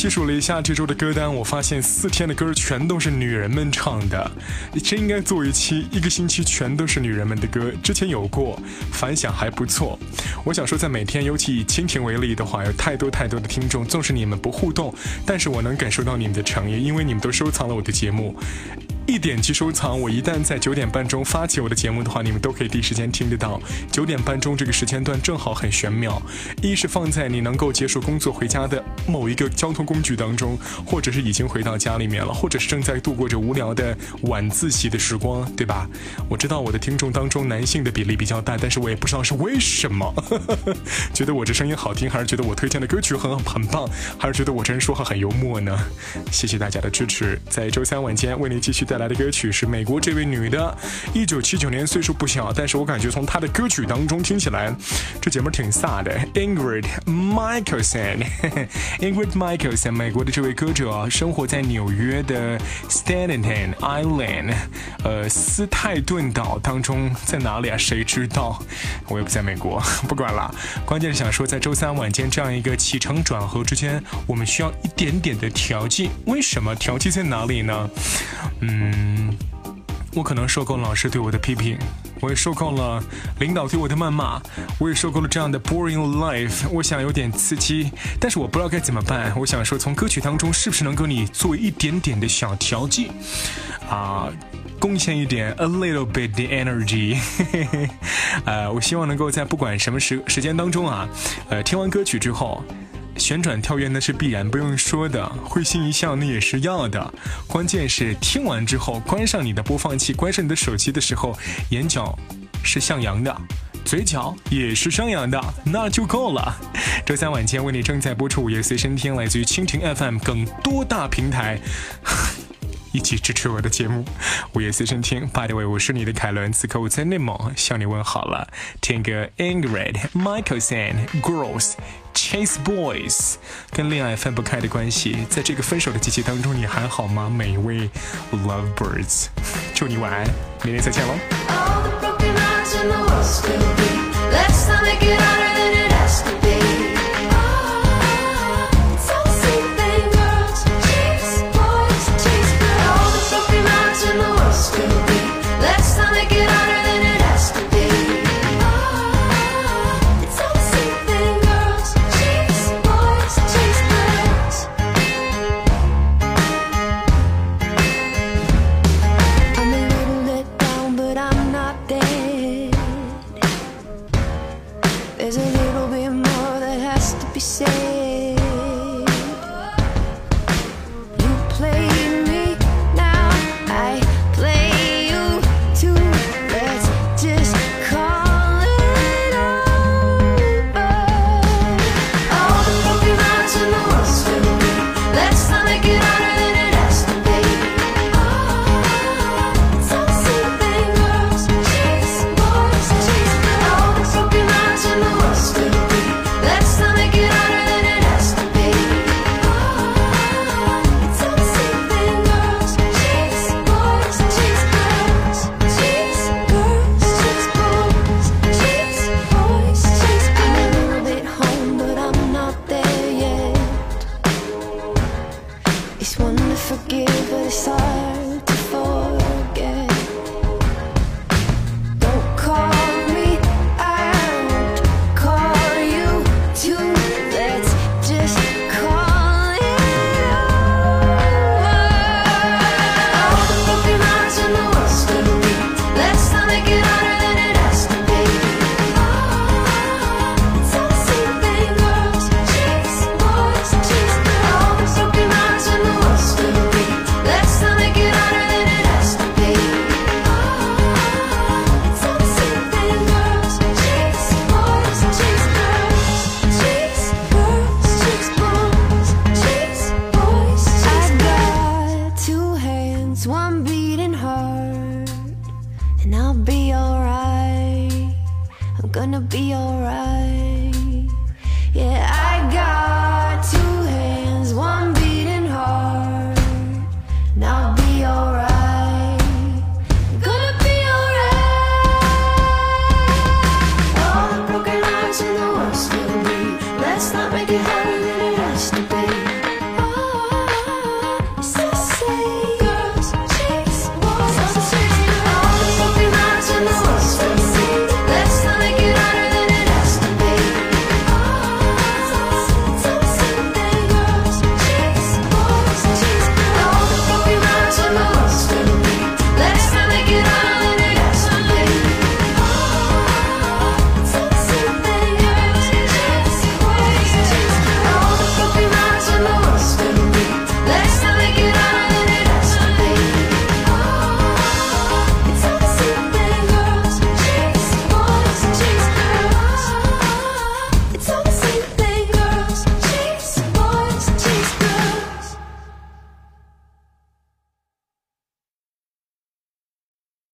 细数了一下这周的歌单，我发现四天的歌全都是女人们唱的，真应该做一期一个星期全都是女人们的歌。之前有过，反响还不错。我想说，在每天，尤其以蜻蜓为例的话，有太多太多的听众，纵使你们不互动，但是我能感受到你们的诚意，因为你们都收藏了我的节目。一点击收藏，我一旦在九点半钟发起我的节目的话，你们都可以第一时间听得到。九点半钟这个时间段正好很玄妙，一是放在你能够结束工作回家的某一个交通工具当中，或者是已经回到家里面了，或者是正在度过着无聊的晚自习的时光，对吧？我知道我的听众当中男性的比例比较大，但是我也不知道是为什么，觉得我这声音好听，还是觉得我推荐的歌曲很很棒，还是觉得我这人说话很幽默呢？谢谢大家的支持，在周三晚间为您继续带。来的歌曲是美国这位女的，一九七九年，岁数不小，但是我感觉从她的歌曲当中听起来，这姐们挺飒的。Ingrid Michaelson，Ingrid Michaelson，美国的这位歌者，生活在纽约的 Staten Island，呃，斯泰顿岛当中，在哪里啊？谁知道？我也不在美国，不管了。关键是想说，在周三晚间这样一个起承转合之间，我们需要一点点的调剂。为什么？调剂在哪里呢？嗯。嗯，我可能受够了老师对我的批评，我也受够了领导对我的谩骂，我也受够了这样的 boring life。我想有点刺激，但是我不知道该怎么办。我想说，从歌曲当中是不是能够你做一点点的小调剂啊，贡献一点 a little bit 的 energy。呃，我希望能够在不管什么时时间当中啊，呃，听完歌曲之后。旋转跳跃那是必然，不用说的；会心一笑那也是要的。关键是听完之后，关上你的播放器，关上你的手机的时候，眼角是向阳的，嘴角也是上扬的，那就够了。周三晚间为你正在播出午夜随身听，来自于蜻蜓 FM 等多大平台。一起支持我的节目，午夜随身听。By the way，我是你的凯伦，此刻我在内蒙向你问好了。听个 Ingrid Michael San Girls Chase Boys，跟恋爱分不开的关系，在这个分手的季节当中，你还好吗？每一位 Love Birds，祝你晚安，明天再见喽。There's a little bit more that has to be said. Beating heart, and I'll be alright. I'm gonna be alright. Yeah. I